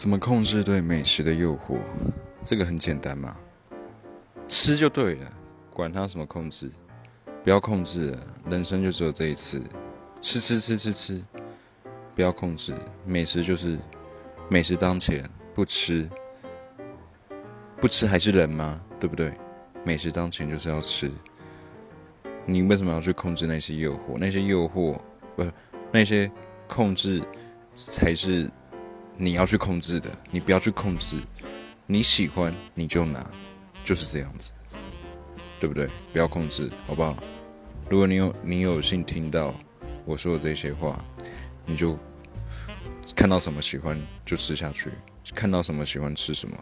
怎么控制对美食的诱惑？这个很简单嘛，吃就对了，管它什么控制，不要控制，人生就只有这一次，吃吃吃吃吃，不要控制，美食就是美食当前，不吃，不吃还是人吗？对不对？美食当前就是要吃，你为什么要去控制那些诱惑？那些诱惑不，那些控制才是。你要去控制的，你不要去控制。你喜欢你就拿，就是这样子，对不对？不要控制，好不好？如果你有你有幸听到我说的这些话，你就看到什么喜欢就吃下去，看到什么喜欢吃什么。